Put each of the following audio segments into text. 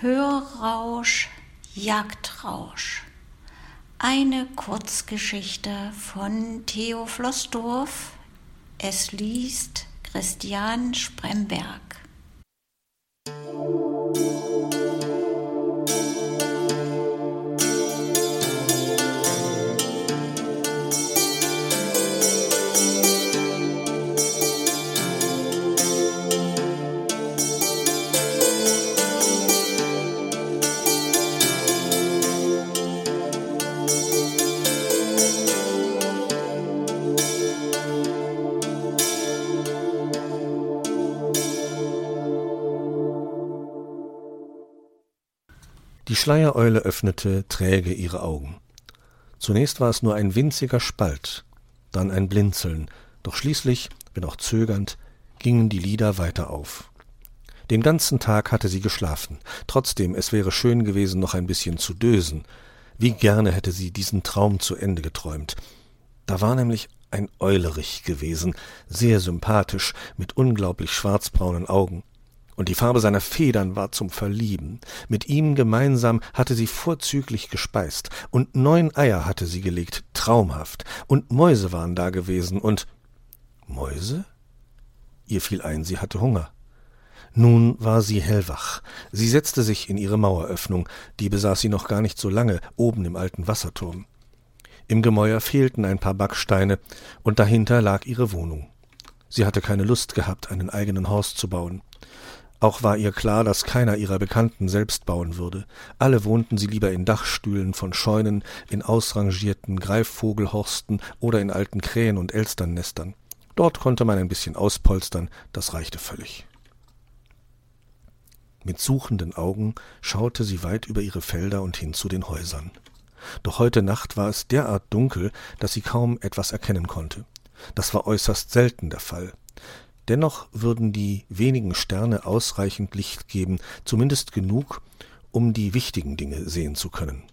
Hörrausch, Jagdrausch. Eine Kurzgeschichte von Theo Flossdorf. Es liest Christian Spremberg. Schleiereule öffnete träge ihre Augen. Zunächst war es nur ein winziger Spalt, dann ein Blinzeln, doch schließlich, wenn auch zögernd, gingen die Lider weiter auf. Den ganzen Tag hatte sie geschlafen, trotzdem es wäre schön gewesen, noch ein bisschen zu dösen. Wie gerne hätte sie diesen Traum zu Ende geträumt. Da war nämlich ein Eulerich gewesen, sehr sympathisch, mit unglaublich schwarzbraunen Augen und die Farbe seiner Federn war zum Verlieben. Mit ihm gemeinsam hatte sie vorzüglich gespeist, und neun Eier hatte sie gelegt, traumhaft, und Mäuse waren da gewesen, und Mäuse? Ihr fiel ein, sie hatte Hunger. Nun war sie hellwach. Sie setzte sich in ihre Maueröffnung, die besaß sie noch gar nicht so lange, oben im alten Wasserturm. Im Gemäuer fehlten ein paar Backsteine, und dahinter lag ihre Wohnung. Sie hatte keine Lust gehabt, einen eigenen Horst zu bauen. Auch war ihr klar, dass keiner ihrer Bekannten selbst bauen würde. Alle wohnten sie lieber in Dachstühlen von Scheunen, in ausrangierten Greifvogelhorsten oder in alten Krähen- und Elsternnestern. Dort konnte man ein bisschen auspolstern, das reichte völlig. Mit suchenden Augen schaute sie weit über ihre Felder und hin zu den Häusern. Doch heute Nacht war es derart dunkel, dass sie kaum etwas erkennen konnte. Das war äußerst selten der Fall. Dennoch würden die wenigen Sterne ausreichend Licht geben, zumindest genug, um die wichtigen Dinge sehen zu können.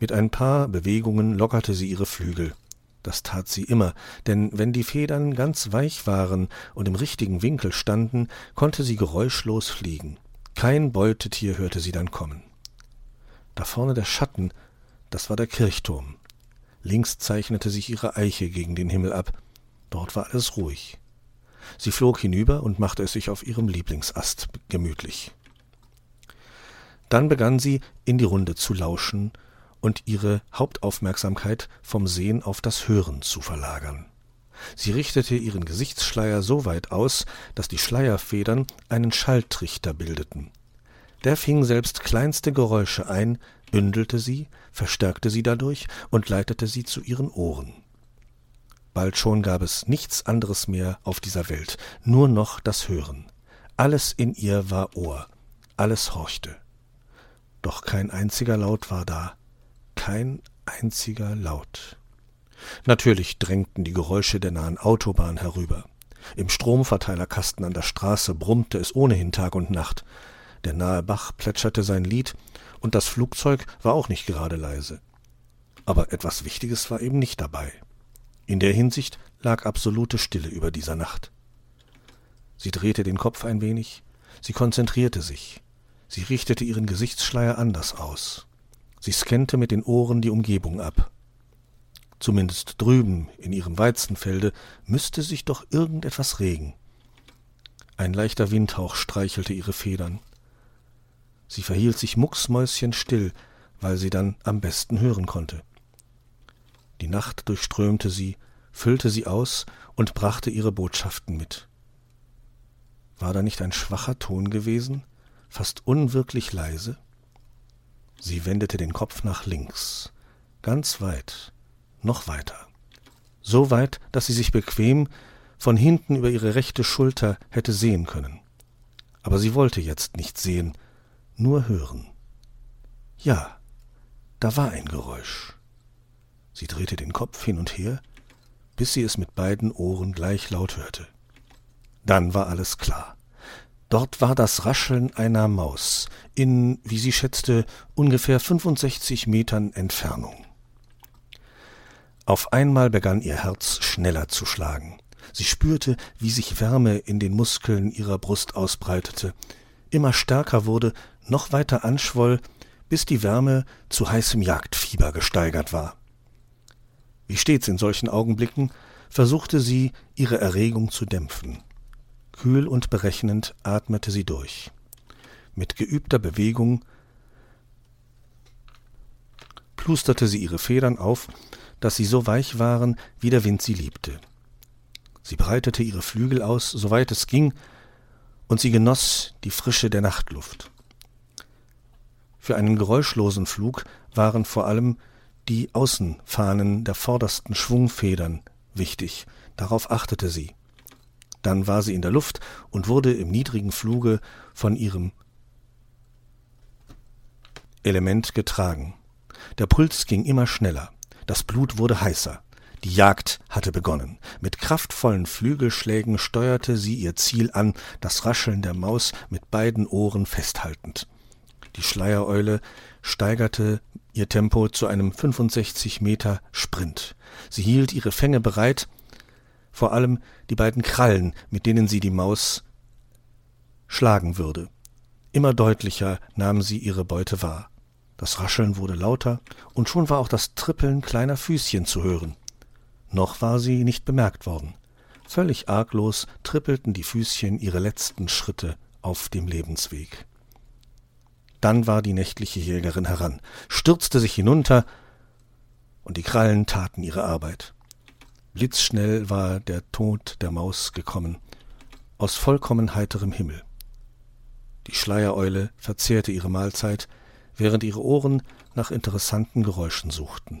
Mit ein paar Bewegungen lockerte sie ihre Flügel. Das tat sie immer, denn wenn die Federn ganz weich waren und im richtigen Winkel standen, konnte sie geräuschlos fliegen. Kein Beutetier hörte sie dann kommen. Da vorne der Schatten, das war der Kirchturm. Links zeichnete sich ihre Eiche gegen den Himmel ab. Dort war alles ruhig. Sie flog hinüber und machte es sich auf ihrem Lieblingsast gemütlich. Dann begann sie, in die Runde zu lauschen und ihre Hauptaufmerksamkeit vom Sehen auf das Hören zu verlagern. Sie richtete ihren Gesichtsschleier so weit aus, dass die Schleierfedern einen Schalltrichter bildeten. Der fing selbst kleinste Geräusche ein, bündelte sie, verstärkte sie dadurch und leitete sie zu ihren Ohren. Bald schon gab es nichts anderes mehr auf dieser Welt, nur noch das Hören. Alles in ihr war Ohr, alles horchte. Doch kein einziger Laut war da, kein einziger Laut. Natürlich drängten die Geräusche der nahen Autobahn herüber. Im Stromverteilerkasten an der Straße brummte es ohnehin Tag und Nacht. Der nahe Bach plätscherte sein Lied, und das Flugzeug war auch nicht gerade leise. Aber etwas Wichtiges war eben nicht dabei. In der Hinsicht lag absolute Stille über dieser Nacht. Sie drehte den Kopf ein wenig, sie konzentrierte sich, sie richtete ihren Gesichtsschleier anders aus. Sie scannte mit den Ohren die Umgebung ab. Zumindest drüben in ihrem Weizenfelde müsste sich doch irgendetwas regen. Ein leichter Windhauch streichelte ihre Federn. Sie verhielt sich mucksmäuschenstill, weil sie dann am besten hören konnte. Die Nacht durchströmte sie, füllte sie aus und brachte ihre Botschaften mit. War da nicht ein schwacher Ton gewesen, fast unwirklich leise? Sie wendete den Kopf nach links, ganz weit, noch weiter, so weit, dass sie sich bequem von hinten über ihre rechte Schulter hätte sehen können. Aber sie wollte jetzt nicht sehen, nur hören. Ja, da war ein Geräusch. Sie drehte den Kopf hin und her, bis sie es mit beiden Ohren gleich laut hörte. Dann war alles klar. Dort war das Rascheln einer Maus in, wie sie schätzte, ungefähr 65 Metern Entfernung. Auf einmal begann ihr Herz schneller zu schlagen. Sie spürte, wie sich Wärme in den Muskeln ihrer Brust ausbreitete, immer stärker wurde, noch weiter anschwoll, bis die Wärme zu heißem Jagdfieber gesteigert war. Wie stets in solchen Augenblicken versuchte sie, ihre Erregung zu dämpfen. Kühl und berechnend atmete sie durch. Mit geübter Bewegung plusterte sie ihre Federn auf, dass sie so weich waren, wie der Wind sie liebte. Sie breitete ihre Flügel aus, soweit es ging, und sie genoss die Frische der Nachtluft. Für einen geräuschlosen Flug waren vor allem die Außenfahnen der vordersten Schwungfedern wichtig, darauf achtete sie. Dann war sie in der Luft und wurde im niedrigen Fluge von ihrem Element getragen. Der Puls ging immer schneller, das Blut wurde heißer. Die Jagd hatte begonnen. Mit kraftvollen Flügelschlägen steuerte sie ihr Ziel an, das Rascheln der Maus mit beiden Ohren festhaltend. Die Schleiereule steigerte ihr Tempo zu einem 65 Meter Sprint. Sie hielt ihre Fänge bereit, vor allem die beiden Krallen, mit denen sie die Maus schlagen würde. Immer deutlicher nahm sie ihre Beute wahr. Das Rascheln wurde lauter, und schon war auch das Trippeln kleiner Füßchen zu hören. Noch war sie nicht bemerkt worden. Völlig arglos trippelten die Füßchen ihre letzten Schritte auf dem Lebensweg. Dann war die nächtliche Jägerin heran, stürzte sich hinunter, und die Krallen taten ihre Arbeit. Blitzschnell war der Tod der Maus gekommen, aus vollkommen heiterem Himmel. Die Schleiereule verzehrte ihre Mahlzeit, während ihre Ohren nach interessanten Geräuschen suchten.